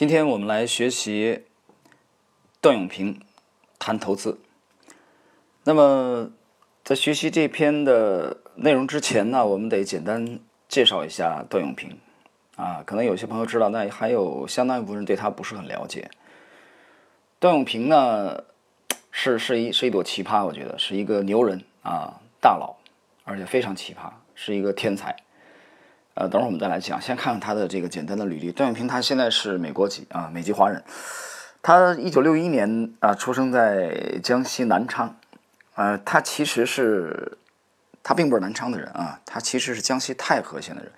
今天我们来学习段永平谈投资。那么，在学习这篇的内容之前呢，我们得简单介绍一下段永平。啊，可能有些朋友知道，那还有相当一部分人对他不是很了解。段永平呢，是是一是一朵奇葩，我觉得是一个牛人啊，大佬，而且非常奇葩，是一个天才。呃，等会儿我们再来讲。先看看他的这个简单的履历。段永平他现在是美国籍啊，美籍华人。他一九六一年啊出生在江西南昌。呃，他其实是他并不是南昌的人啊，他其实是江西太和县的人。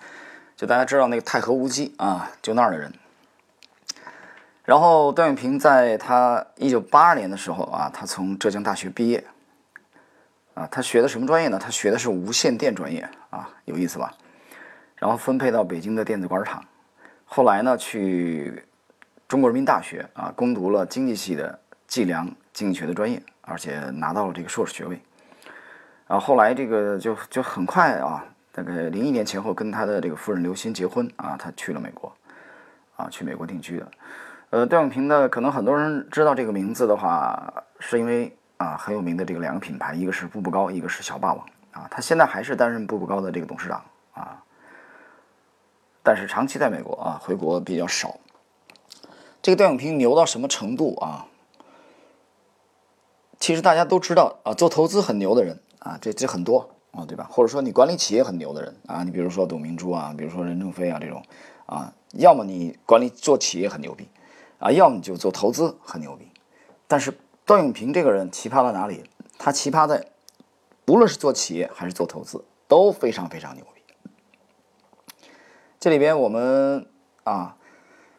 就大家知道那个太和无锡啊，就那儿的人。然后段永平在他一九八二年的时候啊，他从浙江大学毕业。啊，他学的什么专业呢？他学的是无线电专业啊，有意思吧？然后分配到北京的电子管厂，后来呢去中国人民大学啊攻读了经济系的计量经济学的专业，而且拿到了这个硕士学位。然后后来这个就就很快啊，大概零一年前后跟他的这个夫人刘鑫结婚啊，他去了美国，啊去美国定居的。呃，段永平呢，可能很多人知道这个名字的话，是因为啊很有名的这个两个品牌，一个是步步高，一个是小霸王啊。他现在还是担任步步高的这个董事长啊。但是长期在美国啊，回国比较少。这个段永平牛到什么程度啊？其实大家都知道啊，做投资很牛的人啊，这这很多啊，对吧？或者说你管理企业很牛的人啊，你比如说董明珠啊，比如说任正非啊这种啊，要么你管理做企业很牛逼啊，要么你就做投资很牛逼。但是段永平这个人奇葩在哪里？他奇葩在，无论是做企业还是做投资都非常非常牛。这里边我们啊，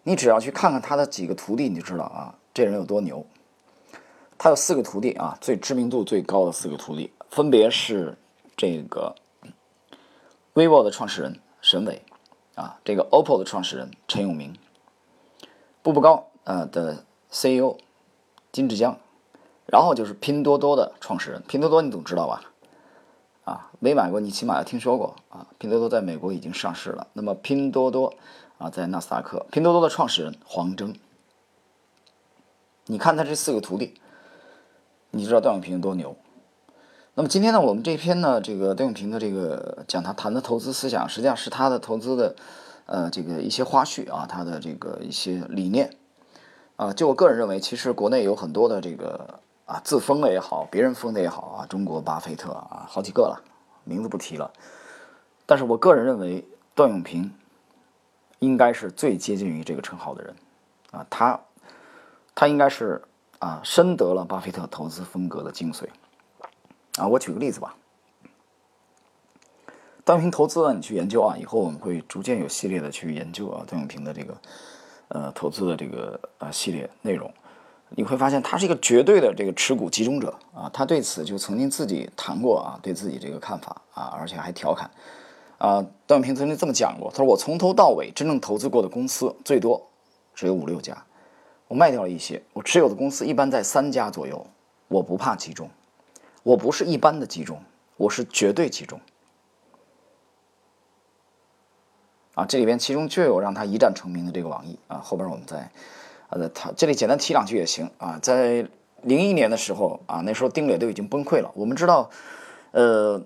你只要去看看他的几个徒弟，你就知道啊，这人有多牛。他有四个徒弟啊，最知名度最高的四个徒弟，分别是这个 vivo 的创始人沈伟啊，这个 OPPO 的创始人陈永明，步步高呃的 CEO 金志江，然后就是拼多多的创始人，拼多多你总知道吧？啊，没买过，你起码要听说过啊。拼多多在美国已经上市了。那么拼多多啊，在纳斯达克，拼多多的创始人黄峥，你看他这四个徒弟，你知道段永平多牛。那么今天呢，我们这篇呢，这个段永平的这个讲他谈的投资思想，实际上是他的投资的呃这个一些花絮啊，他的这个一些理念啊。就我个人认为，其实国内有很多的这个。啊，自封的也好，别人封的也好啊，中国巴菲特啊，好几个了，名字不提了。但是我个人认为，段永平应该是最接近于这个称号的人啊，他他应该是啊，深得了巴菲特投资风格的精髓啊。我举个例子吧，段永平投资呢，你去研究啊，以后我们会逐渐有系列的去研究啊，段永平的这个呃投资的这个呃系列内容。你会发现他是一个绝对的这个持股集中者啊，他对此就曾经自己谈过啊，对自己这个看法啊，而且还调侃啊。段永平曾经这么讲过，他说：“我从头到尾真正投资过的公司最多只有五六家，我卖掉了一些，我持有的公司一般在三家左右。我不怕集中，我不是一般的集中，我是绝对集中。”啊，这里边其中就有让他一战成名的这个网易啊，后边我们再。呃，他这里简单提两句也行啊。在零一年的时候啊，那时候丁磊都已经崩溃了。我们知道，呃，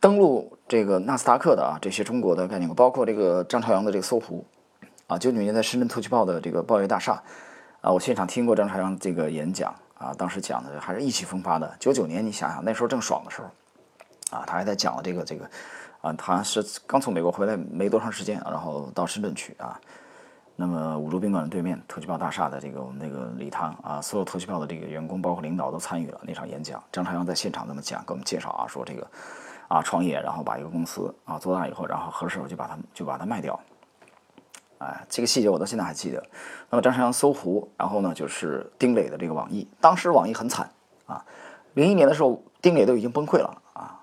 登陆这个纳斯达克的啊，这些中国的概念股，包括这个张朝阳的这个搜狐啊，九九年在深圳特区报的这个报业大厦啊，我现场听过张朝阳这个演讲啊，当时讲的还是意气风发的。九九年你想想，那时候正爽的时候啊，他还在讲这个这个啊，他是刚从美国回来没多长时间，然后到深圳去啊。那么五洲宾馆的对面，特区报大厦的这个我们那个礼堂啊，所有特区报的这个员工，包括领导都参与了那场演讲。张朝阳在现场这么讲，给我们介绍啊，说这个啊创业，然后把一个公司啊做大以后，然后合适就把它就把它卖掉。哎，这个细节我到现在还记得。那么张朝阳搜狐，然后呢就是丁磊的这个网易，当时网易很惨啊，零一年的时候丁磊都已经崩溃了啊，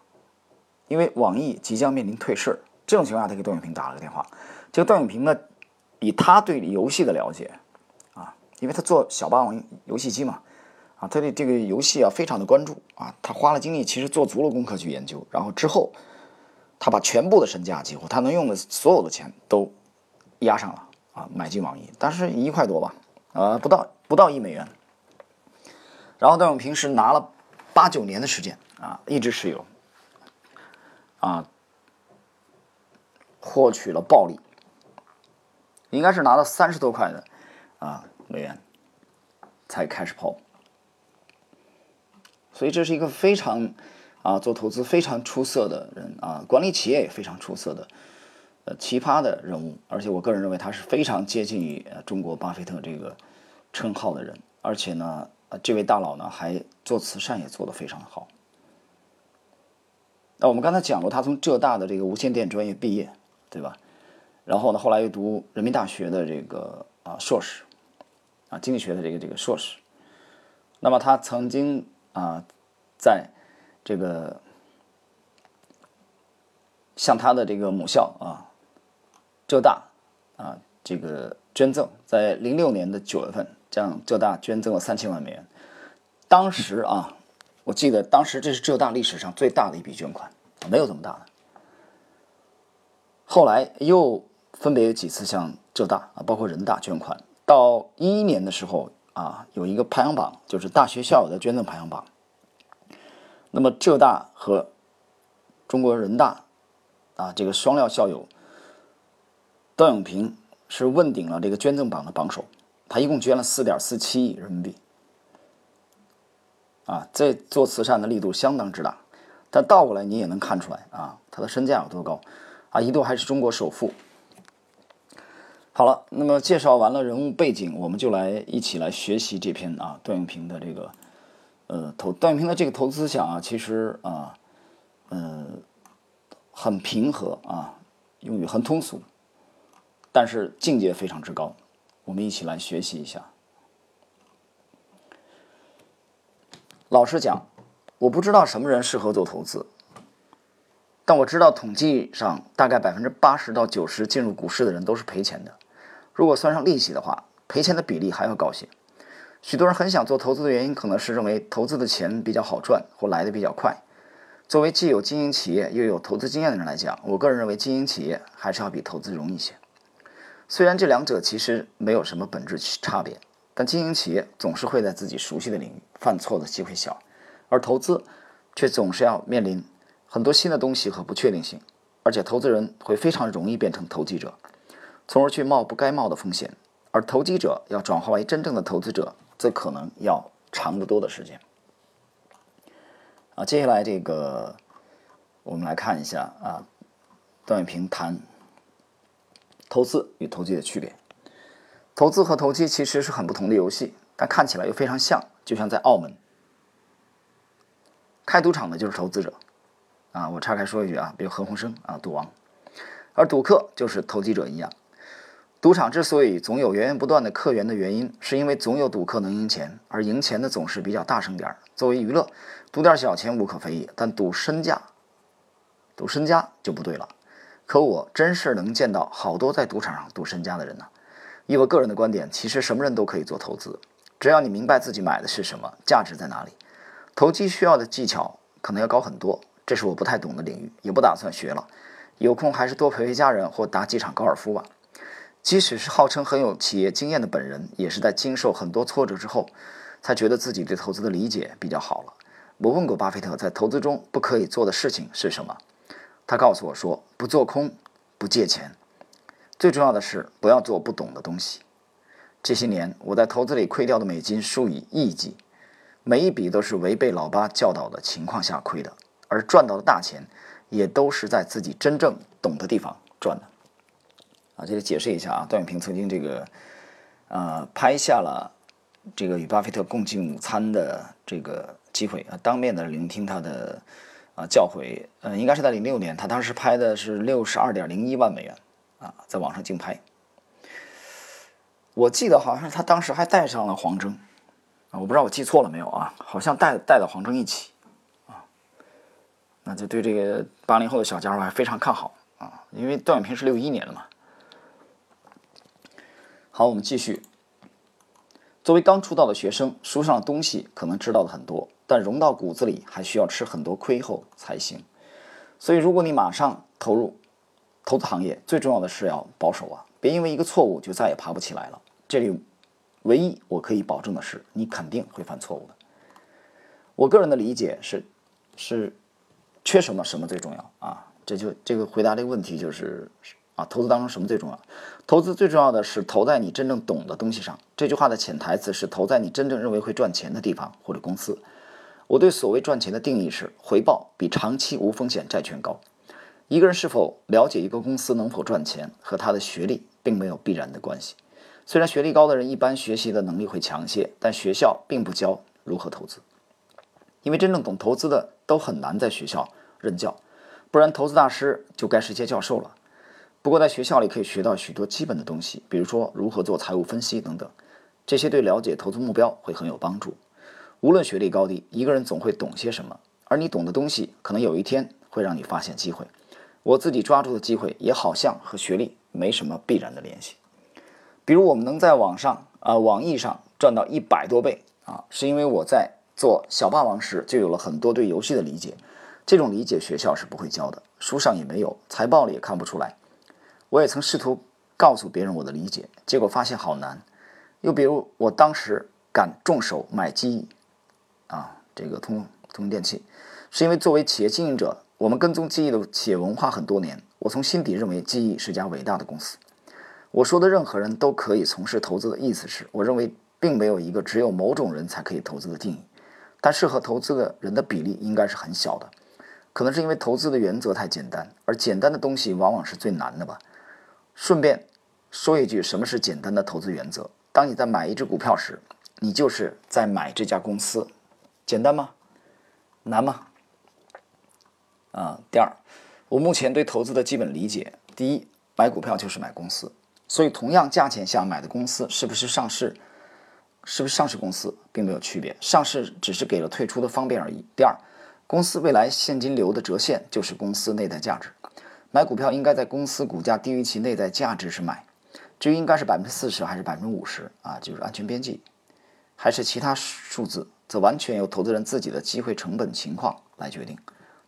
因为网易即将面临退市，这种情况下他给段永平打了个电话，这个段永平呢。以他对游戏的了解，啊，因为他做小霸王游戏机嘛，啊，他对这个游戏啊非常的关注啊，他花了精力，其实做足了功课去研究，然后之后，他把全部的身价几乎他能用的所有的钱都压上了啊买进网易，当时一块多吧，呃不到不到一美元。然后段永平是拿了八九年的时间啊，一直持有，啊，获取了暴利，应该是拿了三十多块的啊美元才开始抛，所以这是一个非常啊做投资非常出色的人啊，管理企业也非常出色的呃奇葩的人物，而且我个人认为他是非常接近于中国巴菲特这个称号的人，而且呢。这位大佬呢，还做慈善也做得非常好。那我们刚才讲过，他从浙大的这个无线电专业毕业，对吧？然后呢，后来又读人民大学的这个啊硕士，啊经济学的这个这个硕士。那么他曾经啊，在这个向他的这个母校啊浙大啊这个捐赠，在零六年的九月份。向浙大捐赠了三千万美元，当时啊，我记得当时这是浙大历史上最大的一笔捐款，没有这么大的。后来又分别有几次向浙大啊，包括人大捐款。到一一年的时候啊，有一个排行榜，就是大学校友的捐赠排行榜。那么浙大和中国人大啊，这个双料校友段永平是问鼎了这个捐赠榜的榜首。他一共捐了四点四七亿人民币，啊，这做慈善的力度相当之大。但倒过来你也能看出来啊，他的身价有多高，啊，一度还是中国首富。好了，那么介绍完了人物背景，我们就来一起来学习这篇啊段永平的这个呃投段永平的这个投资思想啊，其实啊，呃，很平和啊，用语很通俗，但是境界非常之高。我们一起来学习一下。老实讲，我不知道什么人适合做投资，但我知道统计上大概百分之八十到九十进入股市的人都是赔钱的。如果算上利息的话，赔钱的比例还要高些。许多人很想做投资的原因，可能是认为投资的钱比较好赚或来的比较快。作为既有经营企业又有投资经验的人来讲，我个人认为经营企业还是要比投资容易些。虽然这两者其实没有什么本质差别，但经营企业总是会在自己熟悉的领域犯错的机会小，而投资却总是要面临很多新的东西和不确定性，而且投资人会非常容易变成投机者，从而去冒不该冒的风险，而投机者要转化为真正的投资者，则可能要长得多的时间。啊，接下来这个我们来看一下啊，段永平谈。投资与投机的区别，投资和投机其实是很不同的游戏，但看起来又非常像。就像在澳门开赌场的就是投资者，啊，我岔开说一句啊，比如何鸿燊啊，赌王，而赌客就是投机者一样。赌场之所以总有源源不断的客源的原因，是因为总有赌客能赢钱，而赢钱的总是比较大声点儿。作为娱乐，赌点小钱无可非议，但赌身价，赌身家就不对了。可我真是能见到好多在赌场上赌身家的人呢。以我个人的观点，其实什么人都可以做投资，只要你明白自己买的是什么，价值在哪里。投机需要的技巧可能要高很多，这是我不太懂的领域，也不打算学了。有空还是多陪陪家人或打几场高尔夫吧。即使是号称很有企业经验的本人，也是在经受很多挫折之后，才觉得自己对投资的理解比较好了。我问过巴菲特，在投资中不可以做的事情是什么？他告诉我说：“不做空，不借钱，最重要的是不要做不懂的东西。”这些年我在投资里亏掉的美金数以亿计，每一笔都是违背老八教导的情况下亏的，而赚到的大钱也都是在自己真正懂的地方赚的。啊，这里解释一下啊，段永平曾经这个呃拍下了这个与巴菲特共进午餐的这个机会啊，当面的聆听他的。啊，教诲，嗯，应该是在零六年，他当时拍的是六十二点零一万美元，啊，在网上竞拍。我记得好像是他当时还带上了黄峥，啊，我不知道我记错了没有啊，好像带带了黄峥一起，啊，那就对这个八零后的小家伙还非常看好啊，因为段永平是六一年的嘛。好，我们继续。作为刚出道的学生，书上的东西可能知道的很多。但融到骨子里还需要吃很多亏后才行，所以如果你马上投入投资行业，最重要的是要保守啊，别因为一个错误就再也爬不起来了。这里唯一我可以保证的是，你肯定会犯错误的。我个人的理解是，是缺什么什么最重要啊？这就这个回答这个问题就是啊，投资当中什么最重要？投资最重要的是投在你真正懂的东西上。这句话的潜台词是投在你真正认为会赚钱的地方或者公司。我对所谓赚钱的定义是，回报比长期无风险债券高。一个人是否了解一个公司能否赚钱，和他的学历并没有必然的关系。虽然学历高的人一般学习的能力会强些，但学校并不教如何投资，因为真正懂投资的都很难在学校任教，不然投资大师就该是些教授了。不过在学校里可以学到许多基本的东西，比如说如何做财务分析等等，这些对了解投资目标会很有帮助。无论学历高低，一个人总会懂些什么，而你懂的东西可能有一天会让你发现机会。我自己抓住的机会也好像和学历没什么必然的联系。比如我们能在网上啊网易上赚到一百多倍啊，是因为我在做小霸王时就有了很多对游戏的理解。这种理解学校是不会教的，书上也没有，财报里也看不出来。我也曾试图告诉别人我的理解，结果发现好难。又比如我当时敢重手买记忆啊，这个通通用电器，是因为作为企业经营者。我们跟踪记忆的企业文化很多年，我从心底认为记忆是家伟大的公司。我说的任何人都可以从事投资的意思是，我认为并没有一个只有某种人才可以投资的定义，但适合投资的人的比例应该是很小的。可能是因为投资的原则太简单，而简单的东西往往是最难的吧。顺便说一句，什么是简单的投资原则？当你在买一只股票时，你就是在买这家公司，简单吗？难吗？啊，第二，我目前对投资的基本理解：第一，买股票就是买公司，所以同样价钱下买的公司是不是上市，是不是上市公司并没有区别，上市只是给了退出的方便而已。第二，公司未来现金流的折现就是公司内在价值，买股票应该在公司股价低于其内在价值时买，至于应该是百分之四十还是百分之五十啊，就是安全边际，还是其他数字，则完全由投资人自己的机会成本情况来决定。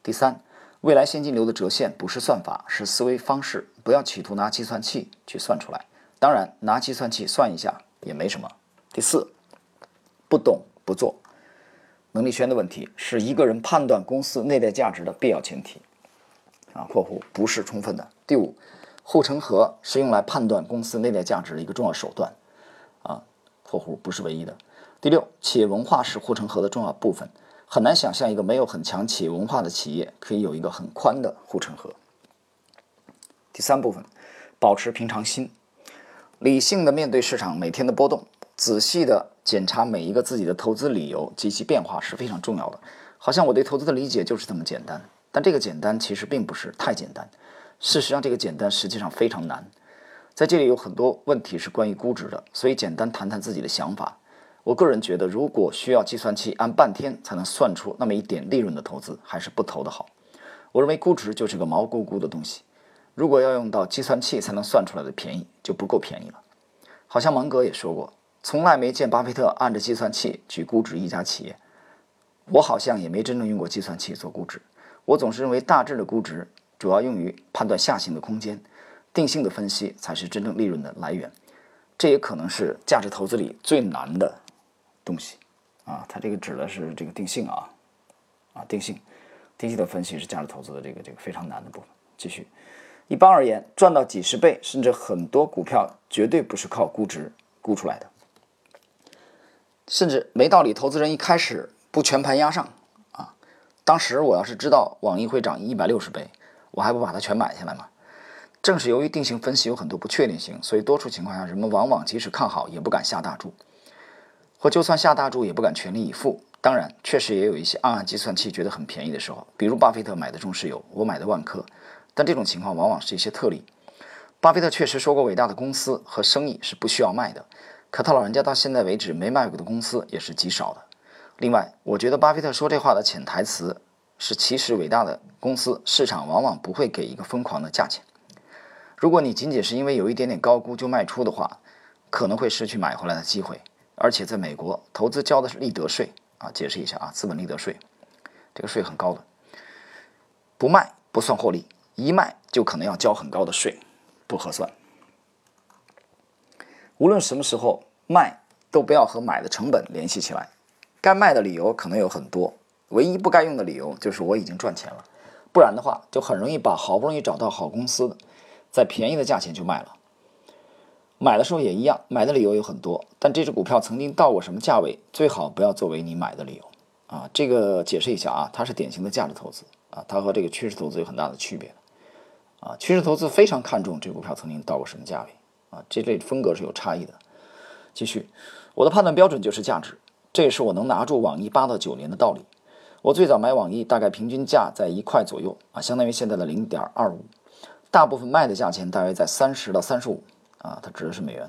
第三。未来现金流的折现不是算法，是思维方式。不要企图拿计算器去算出来，当然拿计算器算一下也没什么。第四，不懂不做。能力圈的问题是一个人判断公司内在价值的必要前提。啊，括弧不是充分的。第五，护城河是用来判断公司内在价值的一个重要手段。啊，括弧不是唯一的。第六，企业文化是护城河的重要部分。很难想象一个没有很强企业文化的企业可以有一个很宽的护城河。第三部分，保持平常心，理性的面对市场每天的波动，仔细的检查每一个自己的投资理由及其变化是非常重要的。好像我对投资的理解就是这么简单，但这个简单其实并不是太简单。事实上，这个简单实际上非常难。在这里有很多问题是关于估值的，所以简单谈谈自己的想法。我个人觉得，如果需要计算器按半天才能算出那么一点利润的投资，还是不投的好。我认为估值就是个毛估估的东西，如果要用到计算器才能算出来的便宜，就不够便宜了。好像芒格也说过，从来没见巴菲特按着计算器去估值一家企业。我好像也没真正用过计算器做估值。我总是认为大致的估值主要用于判断下行的空间，定性的分析才是真正利润的来源。这也可能是价值投资里最难的。东西啊，它这个指的是这个定性啊，啊定性，定性的分析是价值投资的这个这个非常难的部分。继续，一般而言，赚到几十倍，甚至很多股票绝对不是靠估值估出来的，甚至没道理。投资人一开始不全盘压上，当时我要是知道网易会涨一百六十倍，我还不把它全买下来吗？正是由于定性分析有很多不确定性，所以多数情况下，人们往往即使看好，也不敢下大注。或就算下大注也不敢全力以赴。当然，确实也有一些暗暗计算器觉得很便宜的时候，比如巴菲特买的中石油，我买的万科。但这种情况往往是一些特例。巴菲特确实说过，伟大的公司和生意是不需要卖的。可他老人家到现在为止没卖过的公司也是极少的。另外，我觉得巴菲特说这话的潜台词是，其实伟大的公司市场往往不会给一个疯狂的价钱。如果你仅仅是因为有一点点高估就卖出的话，可能会失去买回来的机会。而且在美国，投资交的是利得税啊，解释一下啊，资本利得税，这个税很高的，不卖不算获利，一卖就可能要交很高的税，不合算。无论什么时候卖，都不要和买的成本联系起来。该卖的理由可能有很多，唯一不该用的理由就是我已经赚钱了。不然的话，就很容易把好不容易找到好公司的，在便宜的价钱就卖了。买的时候也一样，买的理由有很多，但这只股票曾经到过什么价位，最好不要作为你买的理由啊。这个解释一下啊，它是典型的价值投资啊，它和这个趋势投资有很大的区别啊。趋势投资非常看重这股票曾经到过什么价位啊，这类风格是有差异的。继续，我的判断标准就是价值。这也是我能拿住网易八到九年的道理。我最早买网易，大概平均价在一块左右啊，相当于现在的零点二五。大部分卖的价钱大约在三十到三十五啊，它指的是美元。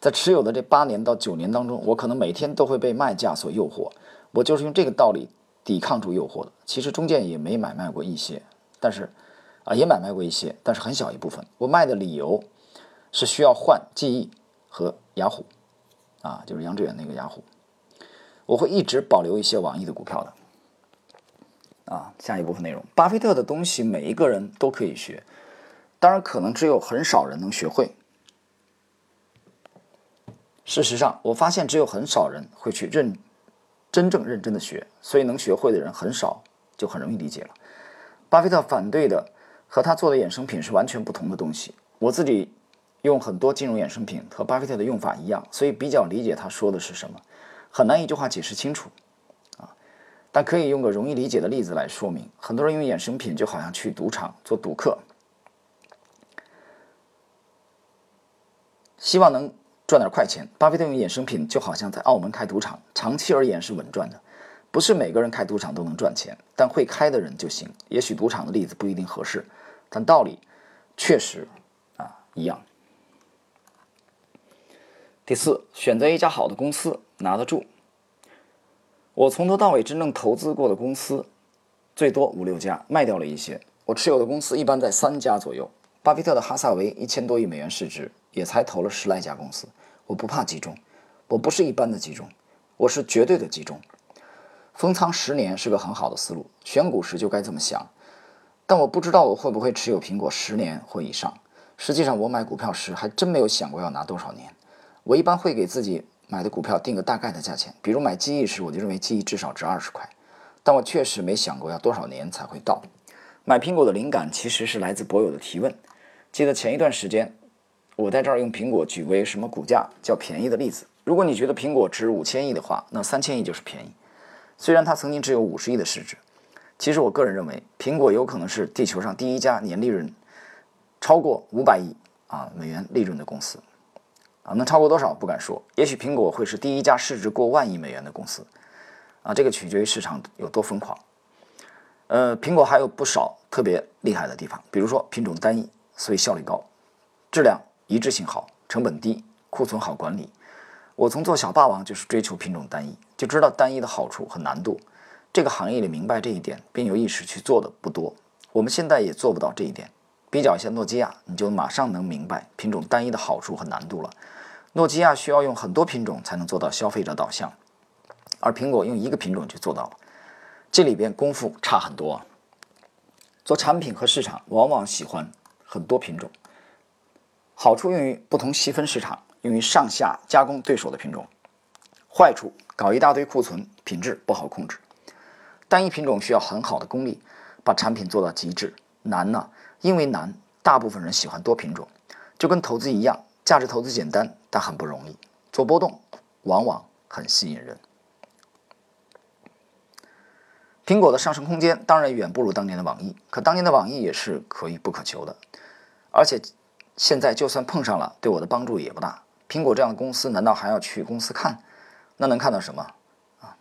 在持有的这八年到九年当中，我可能每天都会被卖价所诱惑。我就是用这个道理抵抗住诱惑的。其实中间也没买卖过一些，但是啊，也买卖过一些，但是很小一部分。我卖的理由是需要换记忆和雅虎。啊，就是杨致远那个雅虎，我会一直保留一些网易的股票的。啊，下一部分内容，巴菲特的东西每一个人都可以学，当然可能只有很少人能学会。事实上，我发现只有很少人会去认真正认真的学，所以能学会的人很少，就很容易理解了。巴菲特反对的和他做的衍生品是完全不同的东西，我自己。用很多金融衍生品和巴菲特的用法一样，所以比较理解他说的是什么，很难一句话解释清楚，啊，但可以用个容易理解的例子来说明。很多人用衍生品就好像去赌场做赌客，希望能赚点快钱。巴菲特用衍生品就好像在澳门开赌场，长期而言是稳赚的。不是每个人开赌场都能赚钱，但会开的人就行。也许赌场的例子不一定合适，但道理确实啊一样。第四，选择一家好的公司，拿得住。我从头到尾真正投资过的公司，最多五六家，卖掉了一些。我持有的公司一般在三家左右。巴菲特的哈萨维一千多亿美元市值，也才投了十来家公司。我不怕集中，我不是一般的集中，我是绝对的集中。封仓十年是个很好的思路，选股时就该这么想。但我不知道我会不会持有苹果十年或以上。实际上，我买股票时还真没有想过要拿多少年。我一般会给自己买的股票定个大概的价钱，比如买记忆时，我就认为记忆至少值二十块，但我确实没想过要多少年才会到。买苹果的灵感其实是来自博友的提问。记得前一段时间，我在这儿用苹果举为什么股价较便宜的例子。如果你觉得苹果值五千亿的话，那三千亿就是便宜。虽然它曾经只有五十亿的市值，其实我个人认为，苹果有可能是地球上第一家年利润超过五百亿啊美元利润的公司。啊，能超过多少不敢说，也许苹果会是第一家市值过万亿美元的公司，啊，这个取决于市场有多疯狂。呃，苹果还有不少特别厉害的地方，比如说品种单一，所以效率高，质量一致性好，成本低，库存好管理。我从做小霸王就是追求品种单一，就知道单一的好处和难度。这个行业里明白这一点并有意识去做的不多，我们现在也做不到这一点。比较一下诺基亚，你就马上能明白品种单一的好处和难度了。诺基亚需要用很多品种才能做到消费者导向，而苹果用一个品种就做到了，这里边功夫差很多。做产品和市场往往喜欢很多品种，好处用于不同细分市场，用于上下加工对手的品种；坏处搞一大堆库存，品质不好控制。单一品种需要很好的功力，把产品做到极致，难呢，因为难，大部分人喜欢多品种，就跟投资一样。价值投资简单，但很不容易。做波动往往很吸引人。苹果的上升空间当然远不如当年的网易，可当年的网易也是可遇不可求的。而且现在就算碰上了，对我的帮助也不大。苹果这样的公司，难道还要去公司看？那能看到什么啊？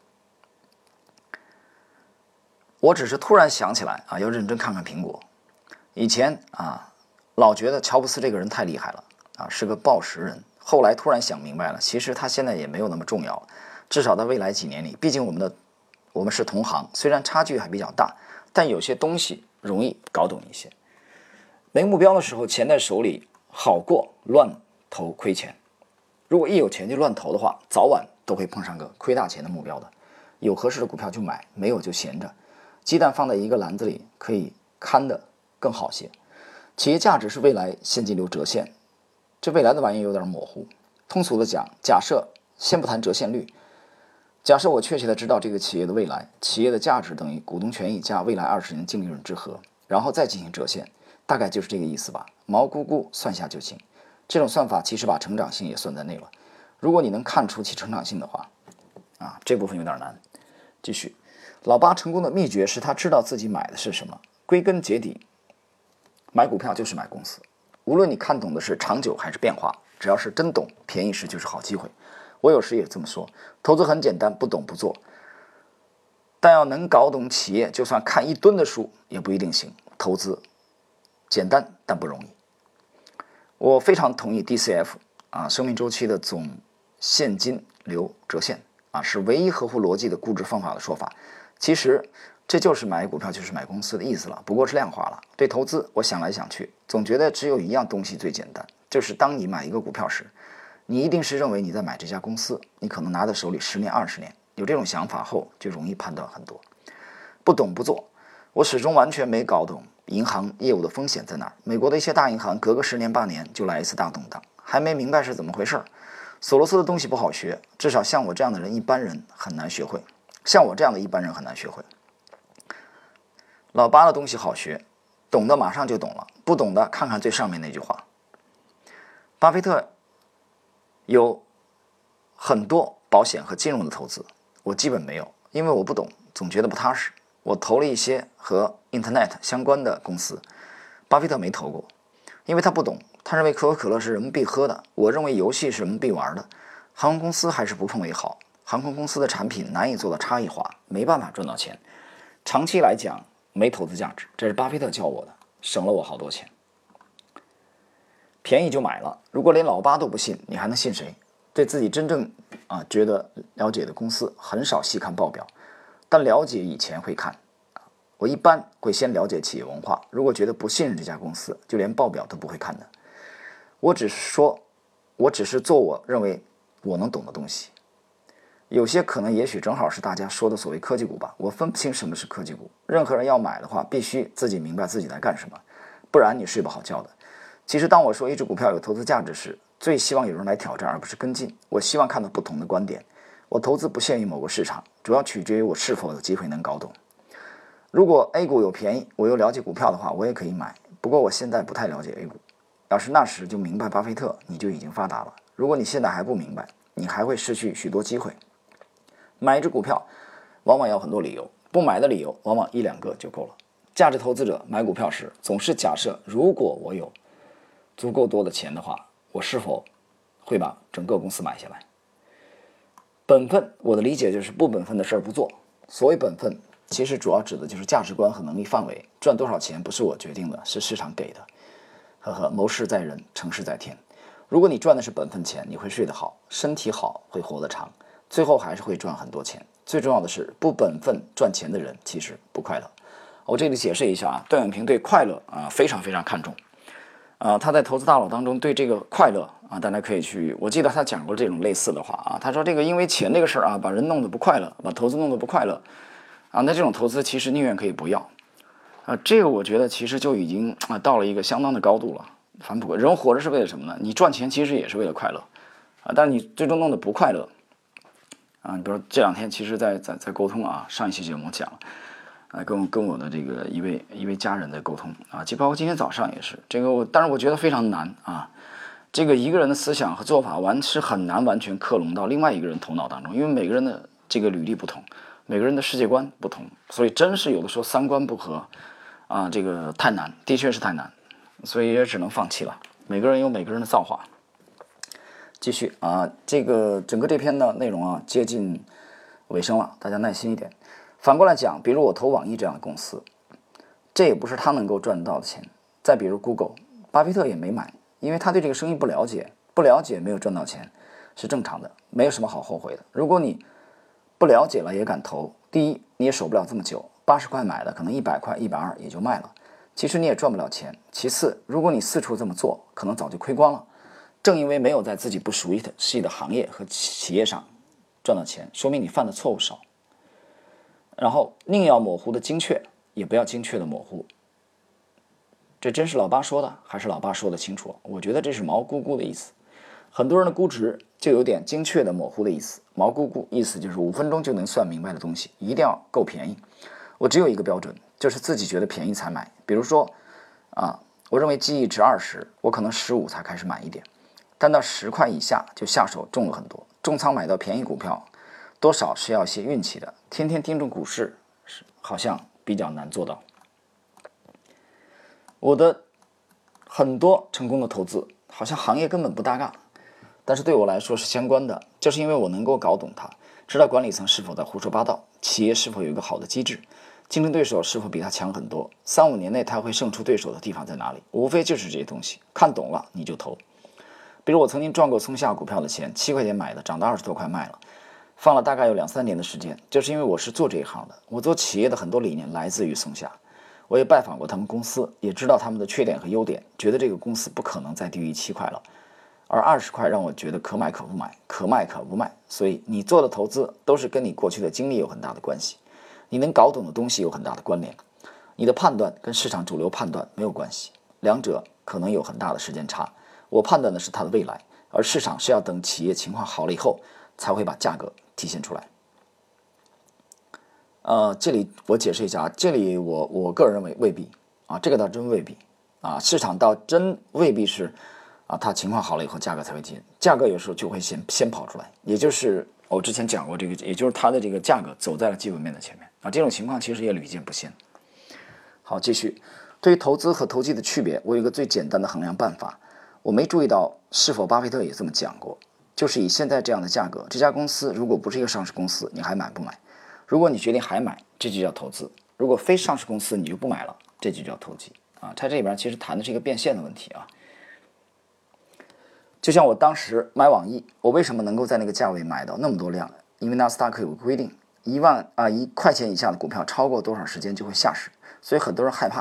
我只是突然想起来啊，要认真看看苹果。以前啊，老觉得乔布斯这个人太厉害了。啊，是个暴食人。后来突然想明白了，其实他现在也没有那么重要，至少在未来几年里，毕竟我们的我们是同行，虽然差距还比较大，但有些东西容易搞懂一些。没目标的时候，钱在手里好过乱投亏钱。如果一有钱就乱投的话，早晚都会碰上个亏大钱的目标的。有合适的股票就买，没有就闲着。鸡蛋放在一个篮子里，可以看的更好些。企业价值是未来现金流折现。这未来的玩意有点模糊。通俗的讲，假设先不谈折现率，假设我确切的知道这个企业的未来，企业的价值等于股东权益加未来二十年净利润之和，然后再进行折现，大概就是这个意思吧。毛估估算下就行。这种算法其实把成长性也算在内了。如果你能看出其成长性的话，啊，这部分有点难。继续，老八成功的秘诀是他知道自己买的是什么。归根结底，买股票就是买公司。无论你看懂的是长久还是变化，只要是真懂，便宜时就是好机会。我有时也这么说。投资很简单，不懂不做。但要能搞懂企业，就算看一吨的书也不一定行。投资简单但不容易。我非常同意 DCF 啊，生命周期的总现金流折现啊，是唯一合乎逻辑的估值方法的说法。其实这就是买股票就是买公司的意思了，不过是量化了。对投资，我想来想去，总觉得只有一样东西最简单，就是当你买一个股票时，你一定是认为你在买这家公司，你可能拿在手里十年二十年，有这种想法后，就容易判断很多。不懂不做，我始终完全没搞懂。银行业务的风险在哪儿？美国的一些大银行隔个十年八年就来一次大动荡，还没明白是怎么回事儿。索罗斯的东西不好学，至少像我这样的人，一般人很难学会。像我这样的一般人很难学会。老八的东西好学，懂的马上就懂了，不懂的看看最上面那句话。巴菲特有很多保险和金融的投资，我基本没有，因为我不懂，总觉得不踏实。我投了一些和 Internet 相关的公司，巴菲特没投过，因为他不懂。他认为可口可乐是人们必喝的，我认为游戏是人们必玩的。航空公司还是不碰为好。航空公司的产品难以做到差异化，没办法赚到钱。长期来讲没投资价值，这是巴菲特教我的，省了我好多钱。便宜就买了，如果连老八都不信，你还能信谁？对自己真正啊觉得了解的公司，很少细看报表。但了解以前会看，我一般会先了解企业文化。如果觉得不信任这家公司，就连报表都不会看的。我只是说，我只是做我认为我能懂的东西。有些可能也许正好是大家说的所谓科技股吧。我分不清什么是科技股。任何人要买的话，必须自己明白自己在干什么，不然你睡不好觉的。其实当我说一只股票有投资价值时，最希望有人来挑战，而不是跟进。我希望看到不同的观点。我投资不限于某个市场，主要取决于我是否有机会能搞懂。如果 A 股有便宜，我又了解股票的话，我也可以买。不过我现在不太了解 A 股。要是那时就明白巴菲特，你就已经发达了。如果你现在还不明白，你还会失去许多机会。买一只股票，往往要很多理由；不买的理由，往往一两个就够了。价值投资者买股票时，总是假设，如果我有足够多的钱的话，我是否会把整个公司买下来？本分，我的理解就是不本分的事儿不做。所谓本分，其实主要指的就是价值观和能力范围。赚多少钱不是我决定的，是市场给的。呵呵，谋事在人，成事在天。如果你赚的是本分钱，你会睡得好，身体好，会活得长，最后还是会赚很多钱。最重要的是，不本分赚钱的人其实不快乐。我这里解释一下啊，段永平对快乐啊非常非常看重。啊，他在投资大佬当中对这个快乐啊，大家可以去。我记得他讲过这种类似的话啊，他说这个因为钱这个事儿啊，把人弄得不快乐，把投资弄得不快乐啊，那这种投资其实宁愿可以不要啊。这个我觉得其实就已经啊到了一个相当的高度了。反正人活着是为了什么呢？你赚钱其实也是为了快乐啊，但你最终弄得不快乐啊。你比如说这两天其实在在在沟通啊，上一期节目讲。啊，跟跟我的这个一位一位家人在沟通啊，就包括今天早上也是这个，我但是我觉得非常难啊。这个一个人的思想和做法完是很难完全克隆到另外一个人头脑当中，因为每个人的这个履历不同，每个人的世界观不同，所以真是有的时候三观不合啊，这个太难，的确是太难，所以也只能放弃了。每个人有每个人的造化。继续啊，这个整个这篇的内容啊接近尾声了，大家耐心一点。反过来讲，比如我投网易这样的公司，这也不是他能够赚到的钱。再比如 Google，巴菲特也没买，因为他对这个生意不了解，不了解没有赚到钱是正常的，没有什么好后悔的。如果你不了解了也敢投，第一你也守不了这么久，八十块买的可能一百块、一百二也就卖了，其实你也赚不了钱。其次，如果你四处这么做，可能早就亏光了。正因为没有在自己不熟悉的行业和企业上赚到钱，说明你犯的错误少。然后宁要模糊的精确，也不要精确的模糊。这真是老八说的，还是老八说的清楚？我觉得这是毛估估的意思。很多人的估值就有点精确的模糊的意思。毛估估意思就是五分钟就能算明白的东西，一定要够便宜。我只有一个标准，就是自己觉得便宜才买。比如说，啊，我认为记忆值二十，我可能十五才开始买一点，但到十块以下就下手重了很多。重仓买到便宜股票，多少是要些运气的。天天盯着股市，是好像比较难做到。我的很多成功的投资，好像行业根本不搭嘎。但是对我来说是相关的，就是因为我能够搞懂它，知道管理层是否在胡说八道，企业是否有一个好的机制，竞争对手是否比他强很多，三五年内他会胜出对手的地方在哪里，无非就是这些东西，看懂了你就投。比如我曾经赚过松下股票的钱，七块钱买的，涨到二十多块卖了，放了大概有两三年的时间，就是因为我是做这一行的，我做企业的很多理念来自于松下，我也拜访过他们公司，也知道他们的缺点和优点，觉得这个公司不可能再低于七块了。而二十块让我觉得可买可不买，可卖可不卖。所以你做的投资都是跟你过去的经历有很大的关系，你能搞懂的东西有很大的关联。你的判断跟市场主流判断没有关系，两者可能有很大的时间差。我判断的是它的未来，而市场是要等企业情况好了以后才会把价格体现出来。呃，这里我解释一下啊，这里我我个人认为未必啊，这个倒真未必啊，市场倒真未必是。啊，它情况好了以后，价格才会进，价格有时候就会先先跑出来，也就是我之前讲过这个，也就是它的这个价格走在了基本面的前面啊，这种情况其实也屡见不鲜。好，继续，对于投资和投机的区别，我有一个最简单的衡量办法，我没注意到是否巴菲特也这么讲过，就是以现在这样的价格，这家公司如果不是一个上市公司，你还买不买？如果你决定还买，这就叫投资；如果非上市公司，你就不买了，这就叫投机啊。它这里边其实谈的是一个变现的问题啊。就像我当时买网易，我为什么能够在那个价位买到那么多量？因为纳斯达克有个规定，一万啊一块钱以下的股票超过多少时间就会下市，所以很多人害怕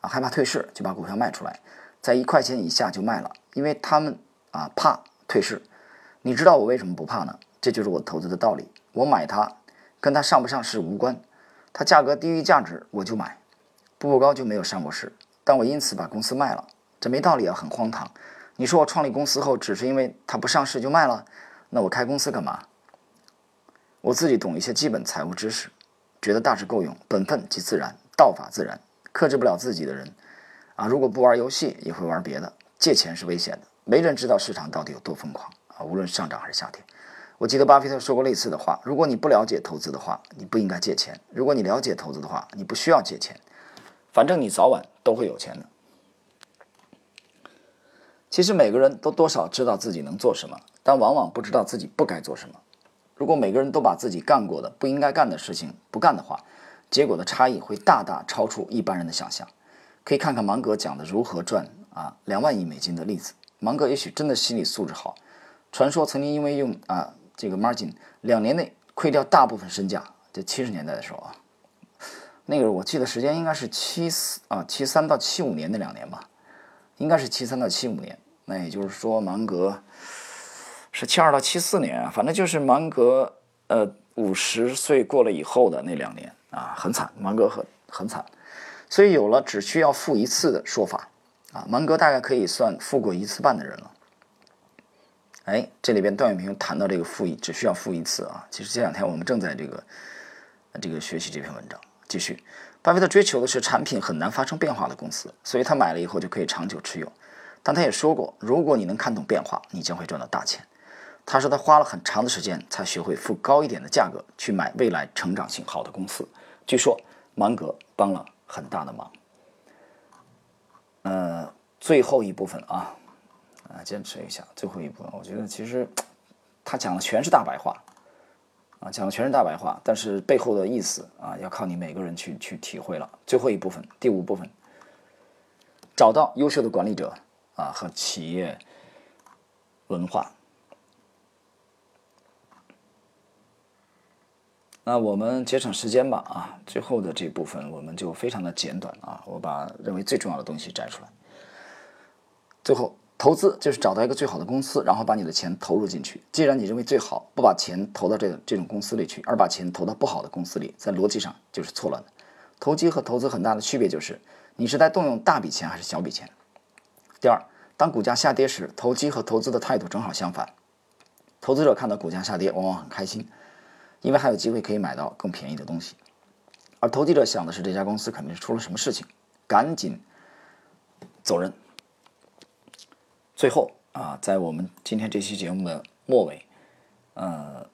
啊害怕退市，就把股票卖出来，在一块钱以下就卖了，因为他们啊怕退市。你知道我为什么不怕呢？这就是我投资的道理。我买它跟它上不上市无关，它价格低于价值我就买，步步高就没有上过市，但我因此把公司卖了，这没道理啊，很荒唐。你说我创立公司后，只是因为它不上市就卖了，那我开公司干嘛？我自己懂一些基本财务知识，觉得大致够用。本分即自然，道法自然。克制不了自己的人，啊，如果不玩游戏，也会玩别的。借钱是危险的，没人知道市场到底有多疯狂啊，无论上涨还是下跌。我记得巴菲特说过类似的话：如果你不了解投资的话，你不应该借钱；如果你了解投资的话，你不需要借钱。反正你早晚都会有钱的。其实每个人都多少知道自己能做什么，但往往不知道自己不该做什么。如果每个人都把自己干过的不应该干的事情不干的话，结果的差异会大大超出一般人的想象。可以看看芒格讲的如何赚啊两万亿美金的例子。芒格也许真的心理素质好，传说曾经因为用啊这个 margin 两年内亏掉大部分身价。这七十年代的时候啊，那个我记得时间应该是七四啊七三到七五年那两年吧。应该是七三到七五年，那也就是说芒格是七二到七四年啊，反正就是芒格呃五十岁过了以后的那两年啊，很惨，芒格很很惨，所以有了只需要付一次的说法啊，芒格大概可以算付过一次半的人了。哎，这里边段永平谈到这个付一只需要付一次啊，其实这两天我们正在这个这个学习这篇文章，继续。巴菲特追求的是产品很难发生变化的公司，所以他买了以后就可以长久持有。但他也说过，如果你能看懂变化，你将会赚到大钱。他说他花了很长的时间才学会付高一点的价格去买未来成长性好的公司。据说芒格帮了很大的忙。呃，最后一部分啊，啊，坚持一下最后一部分。我觉得其实他讲的全是大白话。啊，讲的全是大白话，但是背后的意思啊，要靠你每个人去去体会了。最后一部分，第五部分，找到优秀的管理者啊和企业文化。那我们节省时间吧啊，最后的这部分我们就非常的简短啊，我把认为最重要的东西摘出来。最后。投资就是找到一个最好的公司，然后把你的钱投入进去。既然你认为最好，不把钱投到这个这种公司里去，而把钱投到不好的公司里，在逻辑上就是错乱的。投机和投资很大的区别就是，你是在动用大笔钱还是小笔钱？第二，当股价下跌时，投机和投资的态度正好相反。投资者看到股价下跌，往往很开心，因为还有机会可以买到更便宜的东西；而投机者想的是这家公司肯定是出了什么事情，赶紧走人。最后啊，在我们今天这期节目的末尾，呃。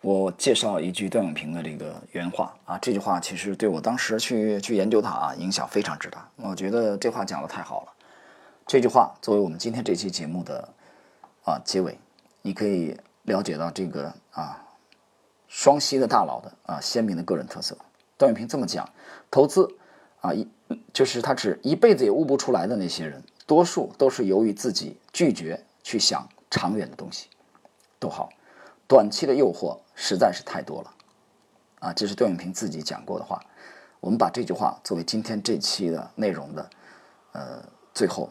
我介绍一句段永平的这个原话啊，这句话其实对我当时去去研究它啊，影响非常之大。我觉得这话讲的太好了。这句话作为我们今天这期节目的啊结尾，你可以了解到这个啊双溪的大佬的啊鲜明的个人特色。段永平这么讲，投资啊一就是他只一辈子也悟不出来的那些人，多数都是由于自己拒绝去想长远的东西。逗号。短期的诱惑实在是太多了，啊，这是段永平自己讲过的话。我们把这句话作为今天这期的内容的，呃，最后，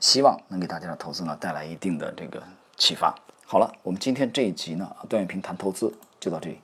希望能给大家的投资呢带来一定的这个启发。好了，我们今天这一集呢，段永平谈投资就到这里。